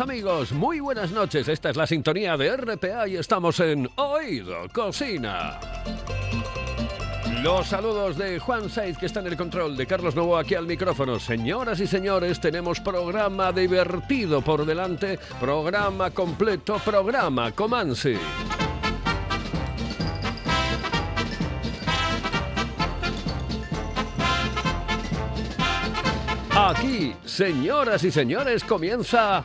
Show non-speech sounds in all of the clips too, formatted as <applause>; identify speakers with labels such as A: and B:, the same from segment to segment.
A: Amigos, muy buenas noches. Esta es la sintonía de RPA y estamos en Oído Cocina. Los saludos de Juan Saiz, que está en el control, de Carlos Novo aquí al micrófono. Señoras y señores, tenemos programa divertido por delante, programa completo, programa Comansi. Aquí, señoras y señores, comienza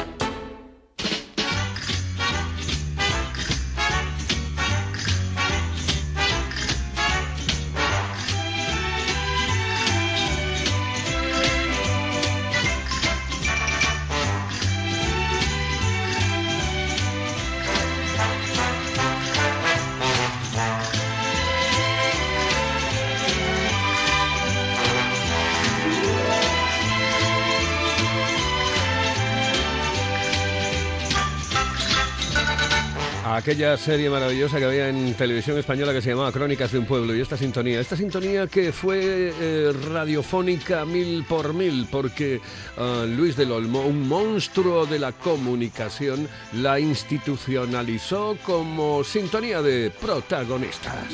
A: Aquella serie maravillosa que había en televisión española que se llamaba Crónicas de un Pueblo y esta sintonía, esta sintonía que fue eh, radiofónica mil por mil porque ah, Luis del Olmo, un monstruo de la comunicación, la institucionalizó como sintonía de protagonistas.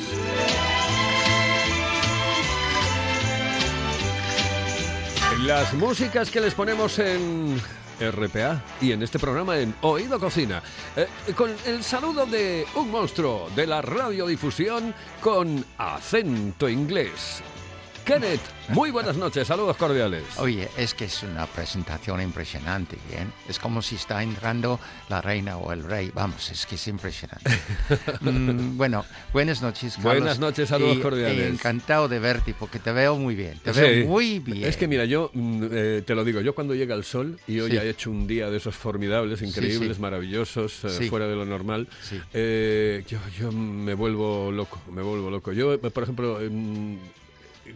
A: Las músicas que les ponemos en RPA y en este programa en Oído Cocina, eh, con el saludo de un monstruo de la radiodifusión con acento inglés. Kenneth, muy buenas noches, saludos cordiales.
B: Oye, es que es una presentación impresionante, ¿bien? Es como si está entrando la reina o el rey. Vamos, es que es impresionante. <laughs> Mm, bueno, buenas noches, Carlos.
A: Buenas noches, saludos
B: Y-
A: cordiales.
B: y encantado de verte porque te veo muy bien. Te
A: Sí.
B: veo muy bien.
A: Es que mira, yo mm, eh, te lo digo, yo cuando llega el sol y hoy
B: Sí.
A: ha hecho un día de esos formidables, increíbles,
B: sí.
A: maravillosos, eh,
B: Sí.
A: fuera de lo normal, eh, yo, yo me vuelvo loco, me vuelvo loco. Yo, por ejemplo, em,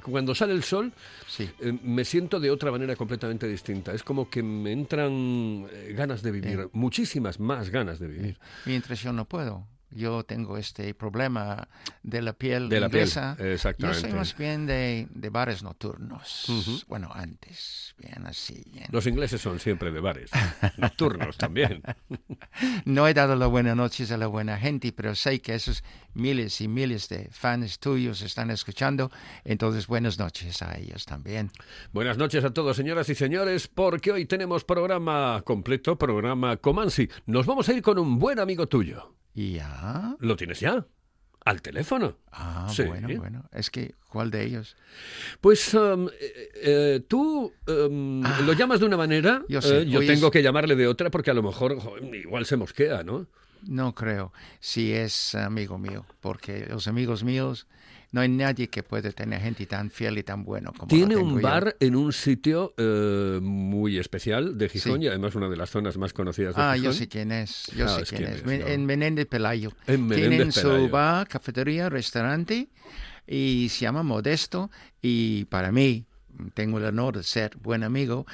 A: cuando sale el sol,
B: Sí.
A: eh, me siento de otra manera completamente distinta. Es como que me entran eh, ganas de vivir,
B: Bien.
A: muchísimas más ganas de vivir.
B: Mientras yo no puedo. Yo tengo este problema de la piel
A: De la piel,
B: inglesa. Yo
A: exactamente.
B: soy más bien de, de bares nocturnos. Bueno, antes, bien así. bien.
A: Los ingleses son siempre de bares, <laughs> nocturnos también.
B: No he dado las buenas noches a la buena gente, pero sé que esos miles y miles de fans tuyos están escuchando. Entonces, buenas noches a ellos también.
A: Buenas noches a todos, señoras y señores, porque hoy tenemos programa completo, programa Comansi. Nos vamos a ir con un buen amigo tuyo.
B: ¿Y ya?
A: ¿Lo tienes ya? ¿Al teléfono?
B: Ah,
A: Sí.
B: bueno, bueno. Es que, ¿cuál de ellos?
A: Pues um, eh, eh, tú um, lo llamas de una manera,
B: Ah. yo sé,
A: eh, yo
B: hoy
A: tengo
B: es-
A: que llamarle de otra porque a lo mejor jo, igual se mosquea, ¿no?
B: No creo. Si es amigo mío, porque los amigos míos, no hay nadie que puede tener gente tan fiel y tan bueno como
A: Tiene un
B: yo.
A: bar en un sitio eh, muy especial de Gijón
B: Sí.
A: y además una de las zonas más conocidas de
B: Ah,
A: Gijón.
B: yo sé quién es. Yo
A: Ah,
B: sé quién
A: quién
B: es.
A: es.
B: En Menéndez Pelayo.
A: En Menéndez
B: Tienen
A: Pelayo.
B: su bar, cafetería, restaurante y se llama Modesto. Y para mí, tengo el honor de ser buen amigo.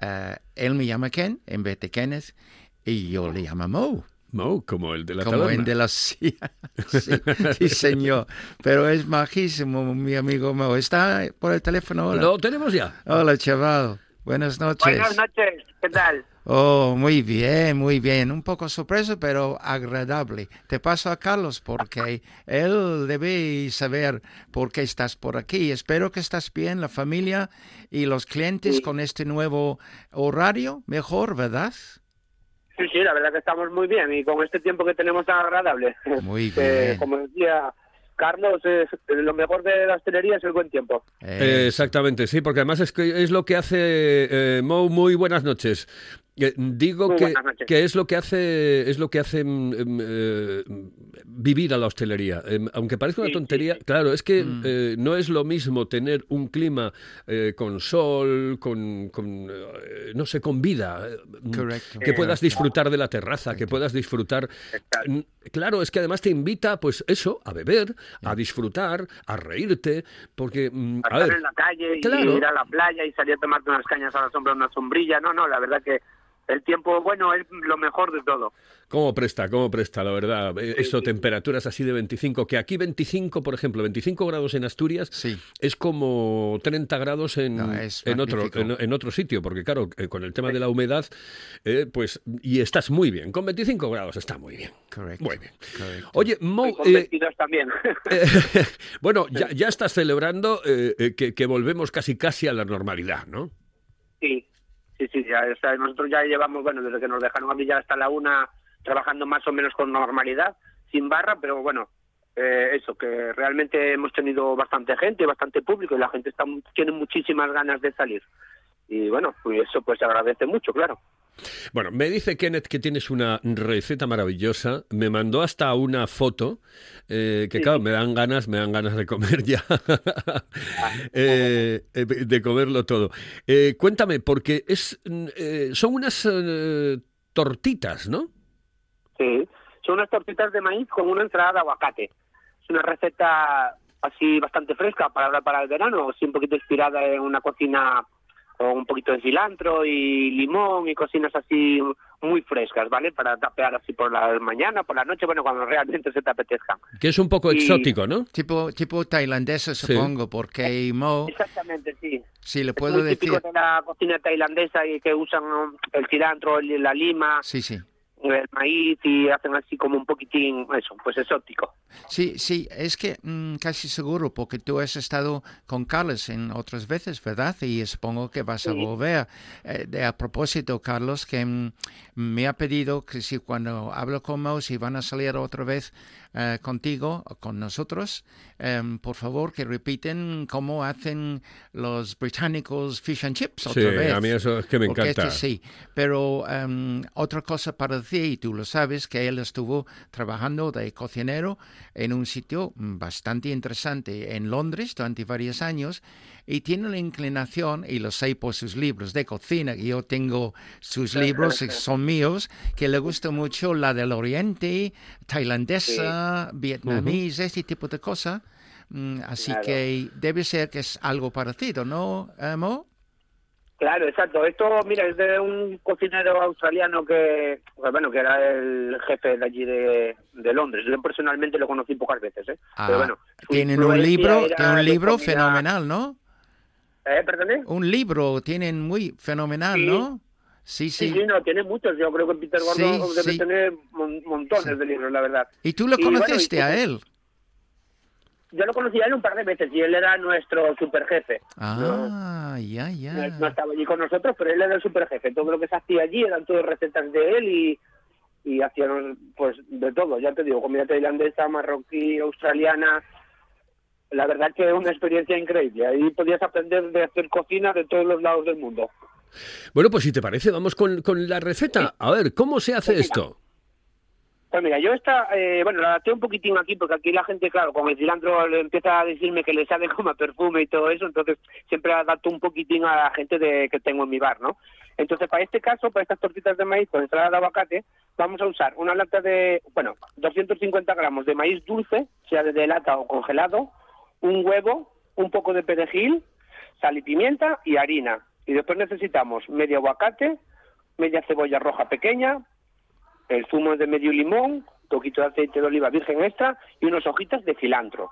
B: eh, él me llama Ken en vez de Kenneth y yo le llamo Mo.
A: No, como el de la
B: como
A: taberna.
B: en de la silla. <laughs> sí, sí, señor. Pero es majísimo, mi amigo Mo. ¿Está por el teléfono ahora?
A: Lo tenemos ya.
B: Hola, chaval. Buenas noches.
C: Buenas noches, ¿qué tal?
B: Oh, muy bien, muy bien. Un poco sorpreso, pero agradable. Te paso a Carlos porque él debe saber por qué estás por aquí. Espero que estás bien, la familia y los clientes
C: Sí.
B: con este nuevo horario. Mejor, ¿verdad?
C: Sí, sí, la verdad que estamos muy bien y con este tiempo que tenemos tan agradable.
B: Muy
C: Que, <laughs>
B: bien.
C: como decía Carlos, es, lo mejor de la hostelería es el buen tiempo.
A: Eh, exactamente, sí, porque además es, que es lo que hace eh, Mo. Muy buenas noches. Eh, digo
C: Muy
A: que, que es lo que hace es lo que hace mm, mm, eh, vivir a la hostelería. Em, aunque parezca una
C: Sí,
A: tontería,
C: sí, sí.
A: claro, es que
B: Mm.
A: eh, no es lo mismo tener un clima eh, con sol, con, con, eh, no sé, con vida. mm,
B: Correcto.
A: Que puedas disfrutar de la terraza, que puedas disfrutar. Claro, es que además te invita, pues eso, a beber, a disfrutar, a reírte, porque, mm,
C: A
A: a
C: estar
A: ver,
C: en la calle y
A: claro.
C: ir a la playa y salir a tomarte unas cañas a la sombra de una sombrilla. No, no, la verdad que el tiempo bueno es lo mejor de todo.
A: ¿Cómo presta? ¿Cómo presta, la verdad? Eh, Eso, temperaturas así de 25, que aquí 25, por ejemplo, 25 grados en Asturias
B: Sí.
A: es como 30 grados en,
B: No,
A: en, otro, en, en otro sitio, porque claro, eh, con el tema de la humedad, eh, pues, y estás muy bien, con 25 grados está muy bien.
B: Correcto.
A: Muy bien.
B: correcto.
A: Oye,
C: Y
A: Mo,
C: con
A: eh,
C: 22 también.
A: eh, <laughs> <laughs> bueno, ya, ya estás celebrando que, que volvemos casi casi a la normalidad, ¿no?
C: Sí, sí, sí, ya, o sea, nosotros ya llevamos, bueno, desde que nos dejaron a mí ya hasta la una trabajando más o menos con normalidad, sin barra, pero bueno, eh, eso, que realmente hemos tenido bastante gente, bastante público y la gente está tiene muchísimas ganas de salir. Y bueno, pues eso pues se agradece mucho, claro.
A: Bueno, me dice Kenneth que tienes una receta maravillosa. Me mandó hasta una foto eh, que,
C: Sí.
A: claro, me dan ganas, me dan ganas de comer ya, <laughs> Eh, eh, de comerlo todo. Eh, cuéntame, porque es, mm, eh, son unas tortitas, ¿no?
C: Sí, son unas tortitas de maíz con una ensalada de aguacate. Es una receta así bastante fresca para para el verano, así un poquito inspirada en una cocina con un poquito de cilantro y limón y cocinas así muy frescas, ¿vale? Para tapear así por la mañana, por la noche, bueno, cuando realmente se te apetezca.
A: Que es un poco
C: Y-
A: exótico, ¿no?
B: Tipo, tipo tailandesa,
A: Sí.
B: supongo, porque Mo,
C: Exactamente, sí.
B: si le
C: Es
B: puedo
C: muy típico
B: decir...
C: de la cocina tailandesa y que usan el cilantro, la lima,
B: Sí, sí.
C: El maíz y hacen así como un poquitín, eso, pues exótico.
B: Sí, sí, es que mm, casi seguro, porque tú has estado con Carlos en otras veces, ¿verdad? Y supongo que vas a volver. Eh, de, a propósito, Carlos, que mm, me ha pedido que si cuando hablo con Mo, si van a salir otra vez eh, contigo con nosotros, em, por favor que repiten cómo hacen los británicos fish and chips otra
A: Sí,
B: vez.
A: a mí eso es que me
B: Porque
A: encanta.
B: este sí, pero em, otra cosa para decir, y tú lo sabes, que él estuvo trabajando de cocinero en un sitio mm, bastante interesante en Londres durante varios años y tiene la inclinación, y lo sé por sus libros de cocina, que yo tengo sus <laughs> libros, que son míos, que le gusta mucho la del Oriente, tailandesa, vietnamés, este tipo de cosas. Mm, Así
C: Claro.
B: que debe ser que es algo parecido, ¿no, eh, Mo?
C: Claro, exacto. Esto, mira, es de un cocinero australiano que, bueno, que era el jefe de allí de, de Londres. Yo personalmente lo conocí pocas veces, ¿eh?
B: Ah,
C: Pero bueno,
B: tienen un libro, tienen un libro fenomenal, ¿no?
C: ¿Eh?
B: Un libro tienen muy fenomenal,
C: Sí.
B: ¿no? Sí,
C: Sí,
B: sí.
C: no, tiene muchos. Yo creo que Peter Gordon
B: Sí,
C: debe
B: sí.
C: tener mon- montones de libros, la verdad.
B: ¿Y tú lo
C: Y bueno,
B: conociste
C: y-
B: a él?
C: Yo lo conocí a él un par de veces y él era nuestro superjefe.
B: Ah, ya,
C: No,
B: ya.
C: no estaba allí con nosotros, pero él era el superjefe. Todo lo que se hacía allí eran todas recetas de él y, y hacían pues de todo. Ya te digo, comida tailandesa, marroquí, australiana. La verdad que es una experiencia increíble. Ahí podías aprender de hacer cocina de todos los lados del mundo.
A: Bueno, pues si te parece, vamos con, con la receta. A ver, ¿cómo se hace esto?
C: Pues mira, yo esta, eh, bueno, la adapté un poquitín aquí porque aquí la gente, claro, con el cilantro le empieza a decirme que le sabe <laughs> como a perfume y todo eso, entonces siempre adapto un poquitín a la gente de, que tengo en mi bar, ¿no? Entonces, para este caso, para estas tortitas de maíz con ensalada de aguacate, vamos a usar una lata de, bueno, 250 gramos de maíz dulce, sea de lata o congelado, un huevo, un poco de perejil, sal y pimienta y harina. Y después necesitamos medio aguacate, media cebolla roja pequeña, el zumo de medio limón, un poquito de aceite de oliva virgen extra y unas hojitas de cilantro.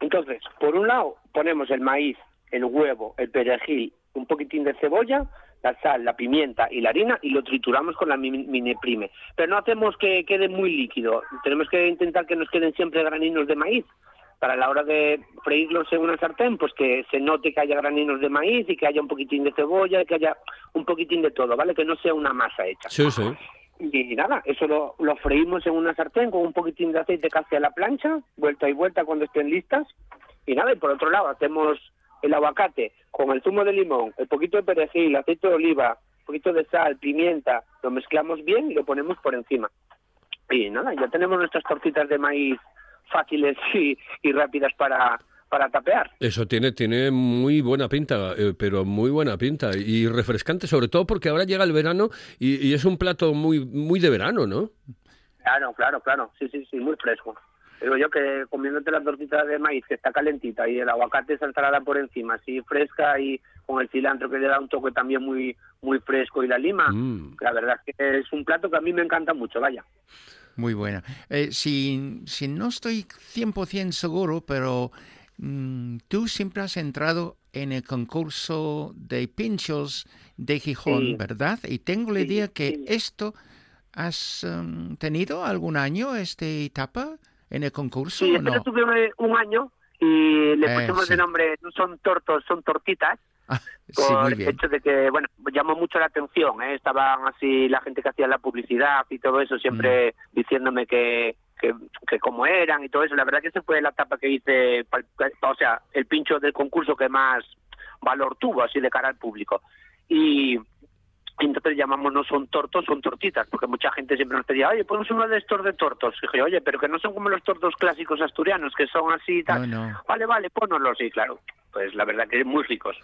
C: Entonces, por un lado ponemos el maíz, el huevo, el perejil, un poquitín de cebolla, la sal, la pimienta y la harina y lo trituramos con la mi- mini prime. Pero no hacemos que quede muy líquido, tenemos que intentar que nos queden siempre graninos de maíz. Para la hora de freírlos en una sartén, pues que se note que haya graninos de maíz y que haya un poquitín de cebolla y que haya un poquitín de todo, ¿vale? Que no sea una masa hecha.
A: Sí, sí.
C: Y nada, eso lo, lo freímos en una sartén con un poquitín de aceite casi a la plancha, vuelta y vuelta cuando estén listas. Y nada, y por otro lado hacemos el aguacate con el zumo de limón, el poquito de perejil, aceite de oliva, un poquito de sal, pimienta, lo mezclamos bien y lo ponemos por encima. Y nada, ya tenemos nuestras tortitas de maíz fáciles y, y rápidas para, para tapear.
A: Eso tiene, tiene muy buena pinta, eh, pero muy buena pinta y refrescante, sobre todo porque ahora llega el verano y, y es un plato muy, muy de verano, ¿no?
C: Claro, claro, claro, sí, sí, sí, muy fresco. Digo yo que comiéndote la tortita de maíz que está calentita y el aguacate esa ensalada por encima, así fresca y con el cilantro que le da un toque también muy muy fresco y la lima,
A: Mm.
C: la verdad es que es un plato que a mí me encanta mucho, vaya.
B: Muy buena. Eh, si, si no estoy 100% seguro, pero mm, tú siempre has entrado en el concurso de pinchos de Gijón,
C: Sí.
B: ¿verdad? Y tengo la idea que esto has em, tenido algún año esta etapa en el concurso
C: Sí,
B: o no?
C: tuve un año y le
B: Eh,
C: pusimos
B: sí.
C: de nombre, no son tortos, son tortitas,
B: Ah, <laughs> sí, muy
C: el hecho de que, bueno, llamó mucho la atención, ¿eh? estaban así la gente que hacía la publicidad y todo eso, siempre
B: Mm.
C: diciéndome que, que, que cómo eran y todo eso. La verdad que esa fue la etapa que hice, pa- pa- o sea, el pincho del concurso que más valor tuvo, así de cara al público. Y entonces llamamos no son tortos, son tortitas, porque mucha gente siempre nos pedía, oye, ponemos uno de estos de tortos. Y dije, oye, pero que no son como los tortos clásicos asturianos, que son así y tal.
B: No, no.
C: Vale, vale, pónnoslos, sí, claro. Pues la verdad que muy ricos.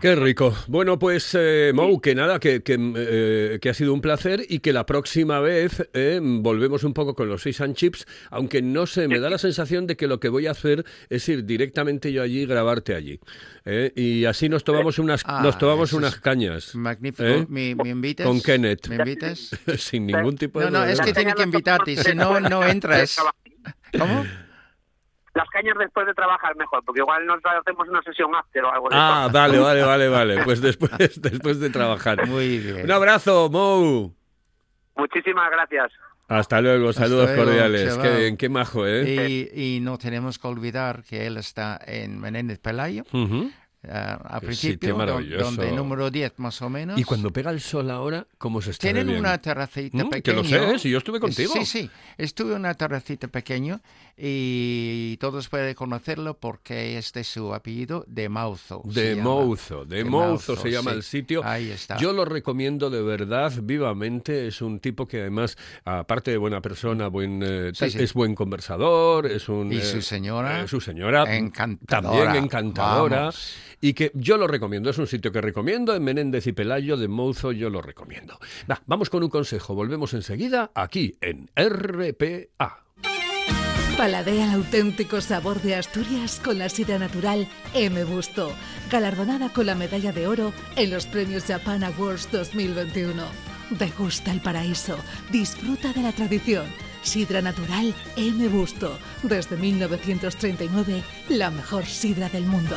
A: Qué rico. Bueno, pues eh, Mou, que nada, que, que, eh, que ha sido un placer y que la próxima vez eh, volvemos un poco con los fish and chips, aunque no sé, me da la sensación de que lo que voy a hacer es ir directamente yo allí y grabarte allí. eh, y así nos tomamos unas,
B: Ah,
A: nos tomamos unas cañas.
B: Magnífico.
A: ¿Eh?
B: ¿Me, me invitas?
A: Con Kenneth.
B: ¿Me invitas? <laughs>
A: Sin ningún tipo
B: No,
A: de
B: no, es que tiene que invitarte, si no, no entras. <laughs> ¿Cómo?
C: Las cañas después de trabajar mejor, porque igual nos hacemos una sesión after o algo de
A: Ah, vale, <laughs> vale, vale, vale. Pues después, <laughs> después de trabajar.
B: Muy bien.
A: Un abrazo, Mou.
C: Muchísimas gracias.
A: Hasta luego, saludos
B: luego,
A: cordiales. Qué bien, qué majo, ¿eh?
B: Y, y no tenemos que olvidar que él está en Menéndez Pelayo, ah, a
A: Qué
B: principio, donde número 10 más o menos.
A: Y cuando pega el sol ahora, ¿cómo se está
B: Tienen
A: bien?
B: una terracita
A: Mm, que
B: pequeña.
A: lo sé, ¿eh? si yo estuve contigo.
B: Sí, sí. Estuve en una terracita pequeña y todos pueden conocerlo porque este es su apellido, de Mauzo.
A: De
B: llama.
A: Mouzo, de Mouzo se llama
B: sí.
A: el sitio.
B: Ahí está.
A: Yo lo recomiendo de verdad, vivamente. Es un tipo que además, aparte de buena persona, buen, eh,
B: Sí,
A: tal-
B: sí.
A: es buen conversador, es un...
B: Y
A: eh,
B: su señora,
A: eh, su señora
B: encantadora.
A: también encantadora.
B: Vamos.
A: Y que yo lo recomiendo, es un sitio que recomiendo, en Menéndez y Pelayo de Mouzo yo lo recomiendo. Va, vamos con un consejo, volvemos enseguida aquí en RPA.
D: Paladea el auténtico sabor de Asturias con la sidra natural M. Busto, galardonada con la medalla de oro en los premios Japan Awards 2021. Degusta el paraíso, disfruta de la tradición. Sidra natural M. Busto, desde 1939, la mejor sidra del mundo.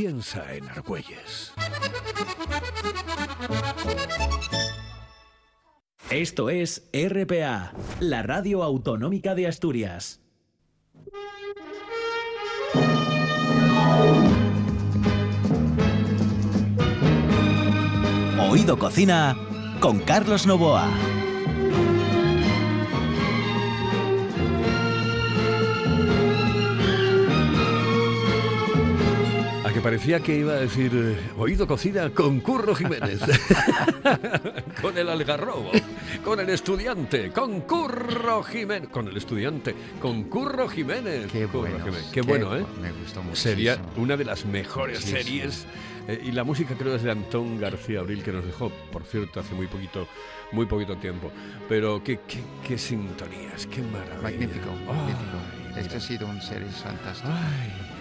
A: Piensa en Argüelles.
E: Esto es RPA, la radio autonómica de Asturias. Oído Cocina con Carlos Novoa.
A: Porque parecía que iba a decir eh, oído cocida con Curro Jiménez, <laughs> con el algarrobo, con el estudiante, con Curro Jiménez, con el estudiante, con Curro Jiménez.
B: Qué
A: Curro
B: bueno.
A: Jiménez. Qué bueno, ¿eh?
B: Me gustó mucho.
A: Sería una de las mejores
B: Muchísimo.
A: series. eh, y la música creo es de Antón García Abril, que nos dejó, por cierto, hace muy poquito, muy poquito tiempo. Pero qué, qué, qué sintonías, qué maravilla.
B: Magnífico,
A: Ay,
B: magnífico. Este ha sido un series fantástico.
A: Ay,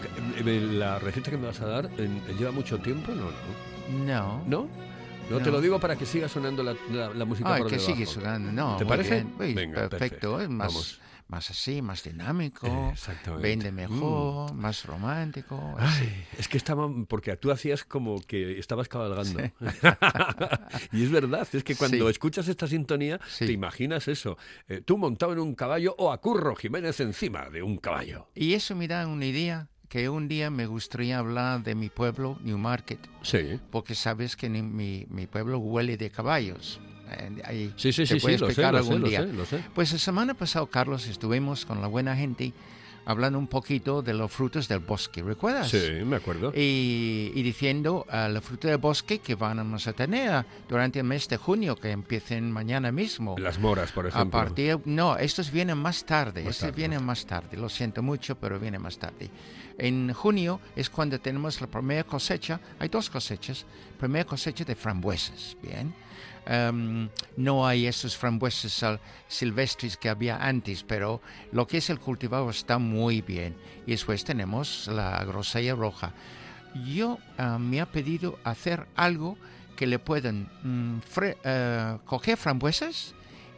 A: la receta que me vas a dar eh, lleva mucho tiempo, no, no.
B: No.
A: ¿No? No, te
B: No.
A: lo digo para que siga sonando la, la- la música
B: Ay,
A: por
B: que
A: debajo.
B: sigue sonando. No,
A: ¿Te parece?
B: Uy,
A: Venga,
B: perfecto. Es más,
A: Vamos.
B: más así, más dinámico. Vende mejor, más romántico.
A: Ay, es que estaba, porque tú hacías como que estabas cabalgando. <laughs> y es verdad, es que cuando
B: Sí.
A: escuchas esta sintonía,
B: Sí.
A: te imaginas eso. eh, tú montado en un caballo o a Curro Jiménez encima de un caballo.
B: Y eso me da una idea que un día me gustaría hablar de mi pueblo, Newmarket,
A: Sí.
B: porque sabes que mi, mi pueblo huele de caballos. Eh, ahí
A: Sí, sí,
B: te
A: sí, sí, lo sé,
B: explicar
A: lo sé,
B: algún
A: lo
B: día.
A: sé, lo sé.
B: Pues la semana pasada, Carlos, estuvimos con la buena gente hablando un poquito de los frutos del bosque, ¿recuerdas?
A: Sí, me acuerdo.
B: Y, y diciendo a la fruta del bosque que vamos a tener durante el mes de junio, que empiecen mañana mismo.
A: Las moras, por
B: A
A: ejemplo.
B: partir, no, estos vienen más tarde,
A: Más
B: estos
A: tarde,
B: vienen más tarde, lo siento mucho, pero vienen más tarde. En junio es cuando tenemos la primera cosecha, hay dos cosechas, primera cosecha de frambuesas, ¿bien? Em, no hay esos frambuesas silvestres que había antes, pero lo que es el cultivado está muy bien. Y después tenemos la grosella roja. Yo ah, me ha pedido hacer algo que le puedan mm, eh, coger frambuesas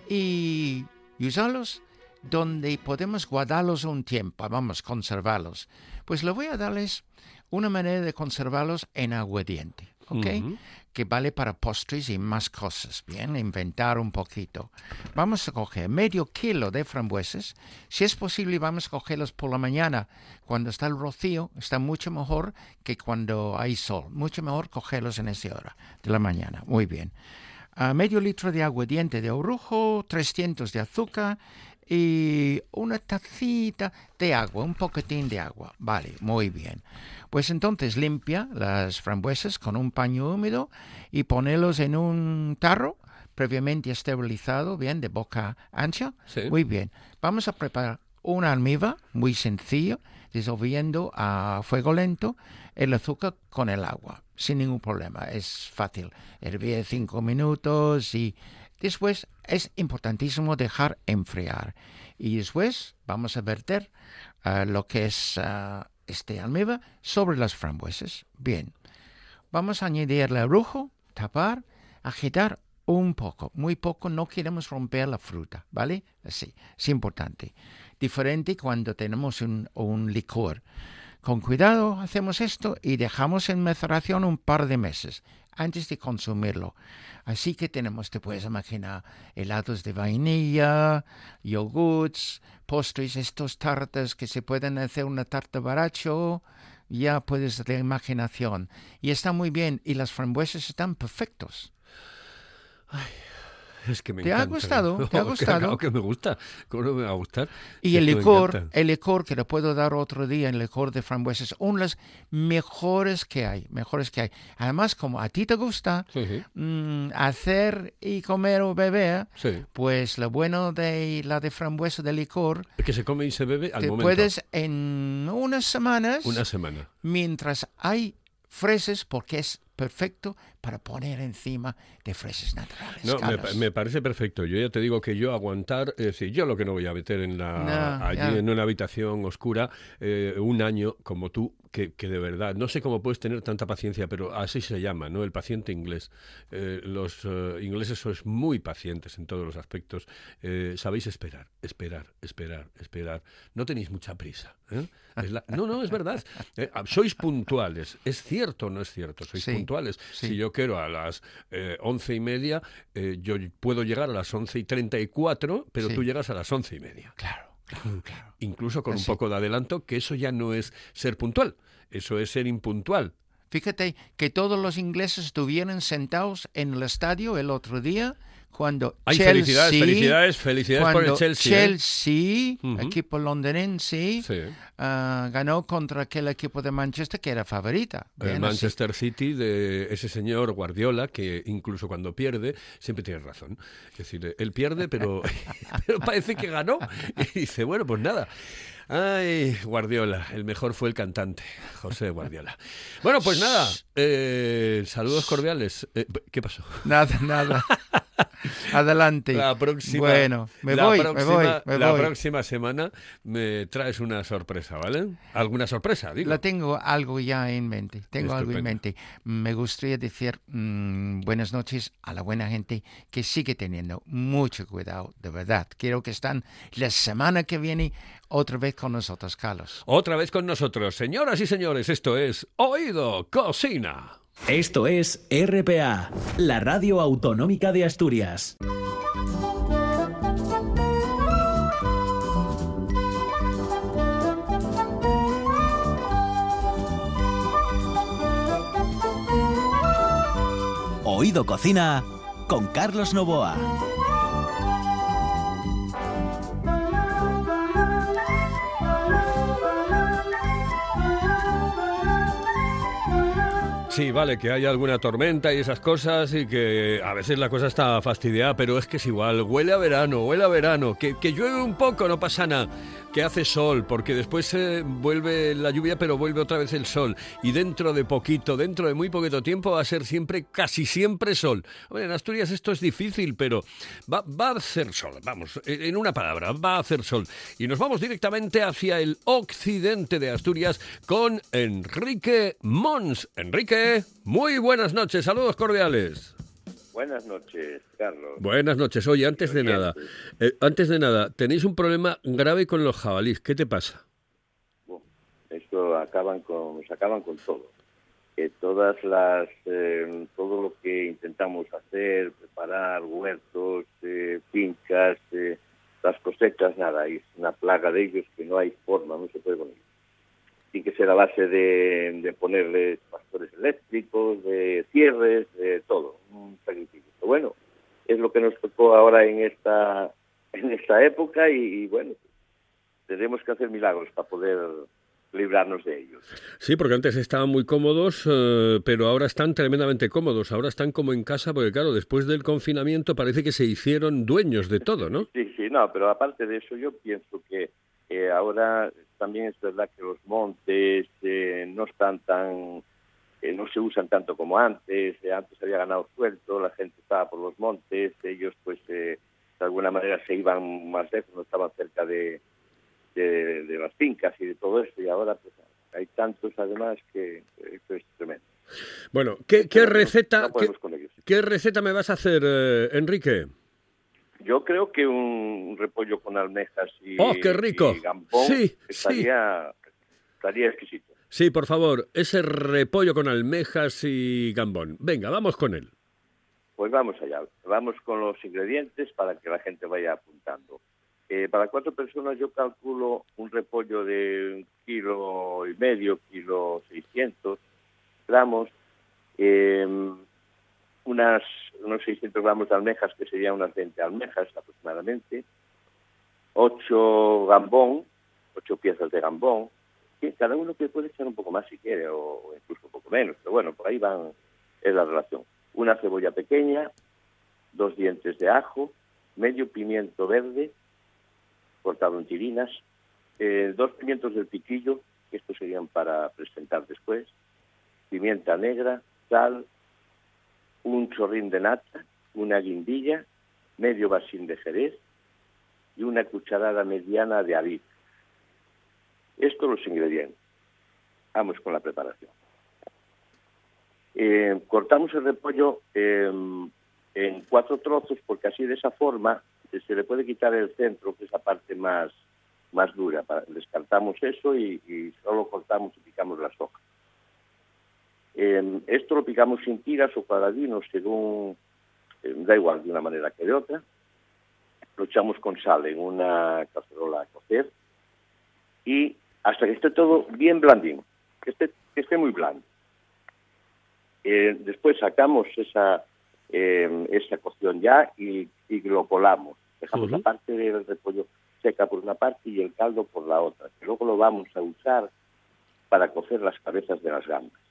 B: y usarlos donde podemos guardarlos un tiempo, vamos, conservarlos. Pues le voy a darles una manera de conservarlos en aguardiente, ¿ok? Que vale para postres y más cosas, ¿bien? Inventar un poquito. Vamos a coger medio kilo de frambuesas. Si es posible, vamos a cogerlos por la mañana. Cuando está el rocío, está mucho mejor que cuando hay sol. Mucho mejor cogerlos en esa hora de la mañana. Muy bien. A medio litro de aguardiente de orujo, 300 de azúcar y una tacita de agua, un poquitín de agua. Vale, muy bien. Pues entonces limpia las frambuesas con un paño húmedo y ponelos en un tarro previamente esterilizado, bien, de boca ancha.
A: Sí.
B: Muy bien. Vamos a preparar una almíbar muy sencillo, disolviendo a fuego lento el azúcar con el agua, sin ningún problema. Es fácil. Hervir cinco minutos y después es importantísimo dejar enfriar. Y después vamos a verter ah, lo que es ah, este almíbar sobre las frambuesas. Bien. Vamos a añadirle orujo, tapar, agitar un poco, muy poco, no queremos romper la fruta, ¿vale? Así, es importante. Diferente cuando tenemos un, un licor. Con cuidado hacemos esto y dejamos en maceración un par de meses antes de consumirlo. Así que tenemos, te puedes imaginar, helados de vainilla, yogurts, postres, estos tartas que se pueden hacer una tarta baracho, ya puedes de imaginación. Y está muy bien, y las frambuesas están perfectos.
A: Es que me
B: ¿Te ha
A: encanta.
B: gustado? ¿Te ha <laughs> gustado?
A: Claro que me gusta. ¿Cómo no me va a gustar?
B: Y el licor, el licor que le puedo dar otro día, el licor de frambuesas, uno de los mejores que hay, mejores que hay. Además, como a ti te gusta
A: Sí, sí.
B: mm, hacer y comer o beber,
A: Sí.
B: pues lo bueno de la de frambuesa de licor,
A: Es que se come y se bebe al
B: te
A: momento.
B: puedes en unas semanas,
A: Una semana.
B: mientras hay fresas, porque es perfecto para poner encima de fresas naturales.
A: No, me, parece perfecto. Yo ya te digo que yo aguantar, es decir, yo lo que no voy a meter en la,
B: No,
A: allí
B: ya.
A: en una habitación oscura eh, un año como tú, que, que de verdad, no sé cómo puedes tener tanta paciencia, pero así se llama, ¿no? El paciente inglés. Eh, los eh, ingleses sois muy pacientes en todos los aspectos. Eh, sabéis esperar, esperar, esperar, esperar. No tenéis mucha prisa. ¿eh? Es la- No, no, es verdad. <laughs> Eh, sois puntuales. ¿Es cierto o no es cierto? Sois
B: Sí,
A: puntuales.
B: sí.
A: Si yo quiero a las eh, once y media, eh, yo puedo llegar a las once y treinta y cuatro, pero
B: Sí.
A: tú llegas a las once y media.
B: Claro, claro, claro.
A: Incluso con un poco de adelanto, que eso ya no es ser puntual, eso es ser impuntual.
B: Fíjate que todos los ingleses estuvieron sentados en el estadio el otro día cuando
A: Ay,
B: Chelsea,
A: felicidades, felicidades, felicidades por el Chelsea, ¿eh?
B: Chelsea,
A: Ujú.
B: equipo londinense,
A: Sí.
B: ah, ganó contra aquel equipo de Manchester que era favorita.
A: El
B: así.
A: Manchester City de ese señor Guardiola que incluso cuando pierde siempre tiene razón. Es decir, él pierde pero, <laughs> pero parece que ganó y dice, bueno, pues nada. Ay, Guardiola, el mejor fue el cantante, José Guardiola. Bueno, pues nada, eh, saludos cordiales. Eh, ¿Qué pasó?
B: Nada, nada. Adelante.
A: La próxima,
B: Bueno, me
A: la
B: voy, me
A: próxima-
B: voy, me
A: la
B: voy.
A: próxima semana me traes una sorpresa, ¿vale? ¿Alguna sorpresa? Digo.
B: La tengo algo ya en mente. Tengo algo en mente. Me gustaría decir mm, buenas noches a la buena gente que sigue teniendo mucho cuidado, de verdad. Quiero que están la semana que viene otra vez con nosotros, Carlos.
A: Otra vez con nosotros, señoras y señores, esto es Oído Cocina.
E: Esto es RPA, la radio autonómica de Asturias.
F: Oído Cocina con Carlos Novoa.
A: Sí, vale, que haya alguna tormenta y esas cosas y que a veces la cosa está fastidiada, pero es que es igual, huele a verano, huele a verano, que, que llueve un poco, no pasa nada, que hace sol, porque después eh, vuelve la lluvia, pero vuelve otra vez el sol, y dentro de poquito, dentro de muy poquito tiempo va a ser siempre, casi siempre sol. Hombre, en Asturias esto es difícil, pero va, va a hacer sol, vamos, en en una palabra, va a hacer sol. Y nos vamos directamente hacia el occidente de Asturias con Enrique Mons. Enrique, muy buenas noches, saludos cordiales.
G: Buenas noches, Carlos.
A: Buenas noches. Oye, antes de nada, eh, antes de nada, tenéis un problema grave con los jabalíes. ¿Qué te pasa?
G: Bueno, esto acaban con, nos acaban con todo. Todas las, eh, todo lo que intentamos hacer, preparar huertos, eh, fincas, eh, las cosechas, nada, es una plaga de ellos que no hay forma, no se puede con ellos. Tiene que ser a base de, de ponerles pastores eléctricos, de cierres, de todo, un sacrificio. Pero bueno, es lo que nos tocó ahora en esta, en esta época y, y bueno, tenemos que hacer milagros para poder librarnos de ellos.
A: Sí, porque antes estaban muy cómodos, eh, pero ahora están tremendamente cómodos. Ahora están como en casa, porque claro, después del confinamiento parece que se hicieron dueños de todo, ¿no?
G: Sí, sí, no, pero aparte de eso yo pienso que eh, ahora también es verdad que los montes eh, no están tan, eh, no se usan tanto como antes. Eh, antes había ganado suelto, la gente estaba por los montes, ellos pues eh, de alguna manera se iban más lejos, no estaban cerca de, de, de las fincas y de todo eso. Y ahora pues hay tantos además que esto es tremendo.
A: Bueno, ¿qué, qué
G: No- no
A: receta, qué, qué receta me vas a hacer, eh, Enrique?
G: Yo creo que un repollo con almejas y,
A: ¡Oh, qué rico!
G: y gambón
A: Sí, sí.
G: estaría, estaría exquisito.
A: Sí, por favor, ese repollo con almejas y gambón. Venga, vamos con él.
G: Pues vamos allá. Vamos con los ingredientes para que la gente vaya apuntando. Eh, para cuatro personas yo calculo un repollo de un kilo y medio, kilo 600 gramos, eh, unas, unos 600 gramos de almejas, que serían unas 20 almejas aproximadamente, 8 gambón, 8 piezas de gambón, que cada uno que puede echar un poco más si quiere, o, incluso un poco menos, pero bueno, por ahí van, es la relación. Una cebolla pequeña, dos dientes de ajo, medio pimiento verde, cortado en tirinas, eh, dos pimientos del piquillo, que estos serían para presentar después, pimienta negra, sal, un chorrín de nata, una guindilla, medio vasín de jerez y una cucharada mediana de avid. Estos los ingredientes. Vamos con la preparación. Eh, cortamos el repollo eh, en cuatro trozos porque así de esa forma se le puede quitar el centro, que es la parte más, más dura. Descartamos eso y solo cortamos y picamos las hojas. Eh, esto lo picamos sin tiras o cuadradinos, según, eh, da igual de una manera que de otra. Lo echamos con sal en una cacerola a cocer y hasta que esté todo bien blandín, que esté, que esté muy blando. Eh, después sacamos esa, esa cocción ya y, y lo colamos. Dejamos la parte del repollo seca por una parte y el caldo por la otra. que luego lo vamos a usar para cocer las cabezas de las gambas.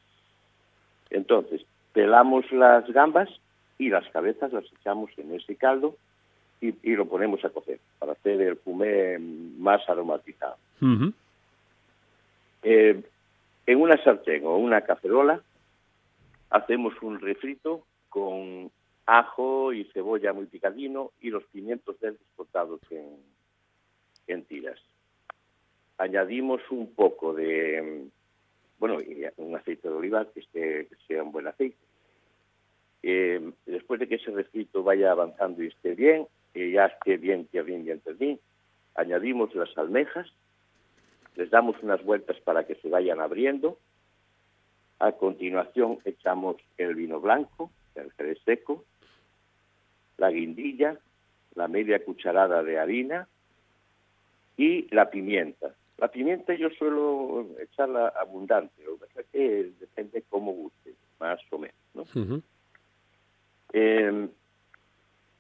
G: Entonces, pelamos las gambas y las cabezas las echamos en ese caldo y, y lo ponemos a cocer para hacer el fumé más aromatizado. Eh, en una sartén o una cacerola hacemos un refrito con ajo y cebolla muy picadino y los pimientos verdes cortados en, en tiras. Añadimos un poco de, bueno, un aceite de oliva que, sea un buen aceite. Eh, después de que ese refrito vaya avanzando y esté bien, ya esté bien, que bien, bien, bien, añadimos las almejas, les damos unas vueltas para que se vayan abriendo. A continuación echamos el vino blanco, el jerez seco, la guindilla, la media cucharada de harina y la pimienta. La pimienta yo suelo echarla abundante, lo que pasa es que depende cómo guste, más o menos. ¿no? Eh,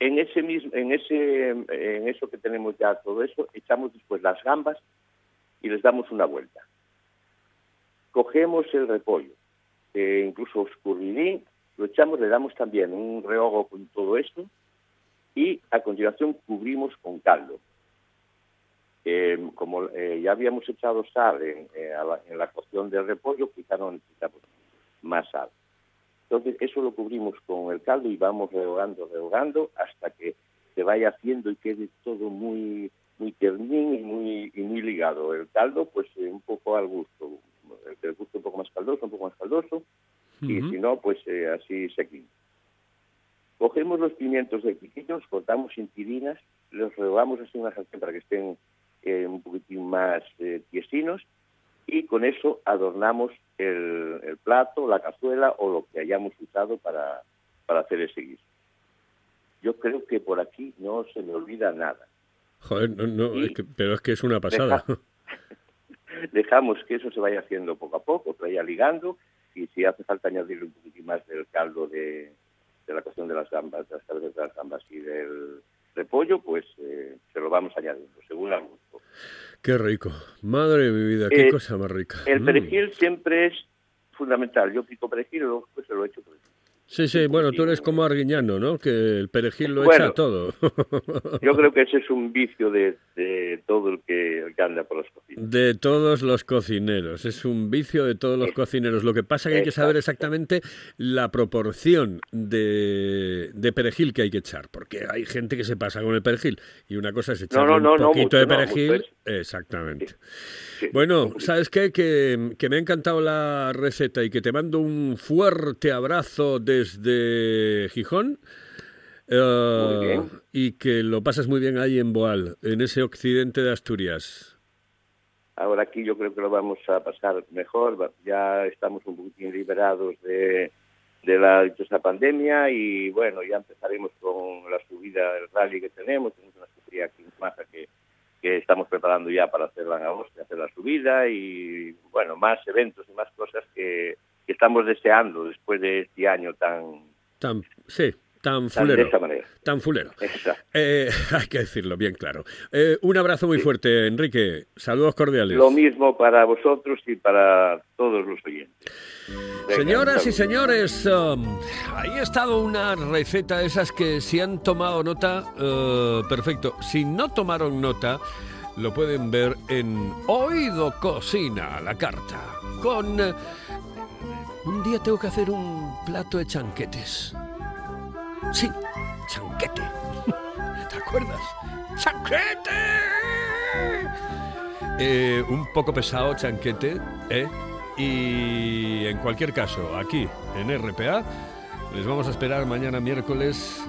G: en ese mismo, en ese, en eso que tenemos ya todo eso, echamos después las gambas y les damos una vuelta. Cogemos el repollo, eh, incluso oscurridín, lo echamos, le damos también un rehogo con todo esto y a continuación cubrimos con caldo. Eh, como eh, ya habíamos echado sal en, eh, la, en la cocción del repollo, quizá no necesitamos más sal. Entonces, eso lo cubrimos con el caldo y vamos rehogando, rehogando, hasta que se vaya haciendo y quede todo muy muy ternín y muy, y muy ligado. El caldo, pues eh, un poco al gusto. El que le guste un poco más caldoso, un poco más caldoso, y si no, pues eh, así sequín. Cogemos los pimientos de piquitos, cortamos en tirinas, los rehogamos así en una sartén para que estén un poquitín más eh, tiesinos, y con eso adornamos el, el plato, la cazuela o lo que hayamos usado para, para hacer ese guiso. Yo creo que por aquí no se me olvida nada.
A: Joder, no, no, es que- pero es que es una pasada. <laughs>
G: Dejamos que eso se vaya haciendo poco a poco, que vaya ligando, y si hace falta añadirle un poquitín más del caldo de, de la cocción de las gambas, de las cabezas de las gambas y del repollo, pues eh, se lo vamos añadiendo, según gusto.
A: Qué rico. Madre de mi vida, qué
G: Eh,
A: cosa más rica.
G: El
A: Mm.
G: perejil siempre es fundamental. Yo pico perejil y luego después se lo echo encima.
A: Sí, sí, bueno, tú eres como Arguiñano, ¿no? Que el perejil lo
G: Bueno.
A: echa todo. <laughs>
G: Yo creo que ese es un vicio de, de todo el que, el que anda por los cocinas.
A: De todos los cocineros, es un vicio de todos los cocineros. Lo que pasa es que hay que saber exactamente la proporción de, de perejil que hay que echar, porque hay gente que se pasa con el perejil y una cosa es
G: no, no,
A: un poquito
G: mucho
A: de perejil.
G: mucho
A: Bueno, ¿sabes qué? Que, que me ha encantado la receta y que te mando un fuerte abrazo desde Gijón. Eh,
G: Muy bien.
A: Y que lo pasas muy bien ahí en Boal, en ese occidente de Asturias.
G: Ahora aquí yo creo que lo vamos a pasar mejor. Ya estamos un poquitín liberados de, de la dichosa pandemia y bueno, ya empezaremos con la subida del rally que tenemos. Tenemos una subida aquí en Maja que, que estamos preparando ya para agosto, hacer la subida y bueno, más eventos y más cosas que, que estamos deseando después de este año tan,
A: Tan, sí, tan
G: de
A: fulero.
G: esa manera.
A: Tan fulero. Eh, <laughs> hay que decirlo bien claro. Eh, un abrazo muy fuerte, Enrique. Saludos cordiales.
G: Lo mismo para vosotros y para todos los oyentes. Venga,
A: Señoras y señores, um, ahí ha estado una receta de esas que si han tomado nota, eh, perfecto. Si no tomaron nota, lo pueden ver en Oído Cocina la carta. Con... eh, un día tengo que hacer un plato de chanquetes. Sí, chanquete. ¿Te acuerdas? ¡Chanquete! Eh, un poco pesado, chanquete, ¿eh? Y en cualquier caso, aquí en RPA, les vamos a esperar mañana miércoles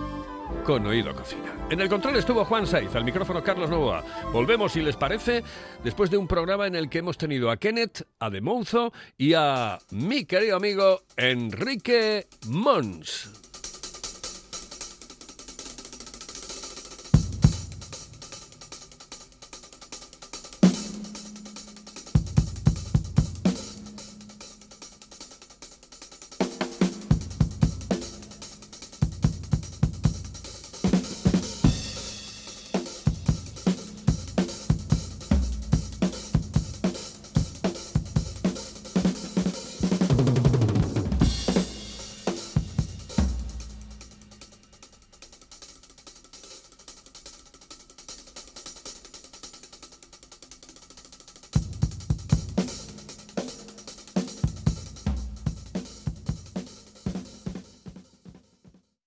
A: con Oído Cocina. En el control estuvo Juan Saiz, al micrófono Carlos Novoa. Volvemos, si les parece, después de un programa en el que hemos tenido a Kenneth, a Demouzo y a mi querido amigo Enrique Mons.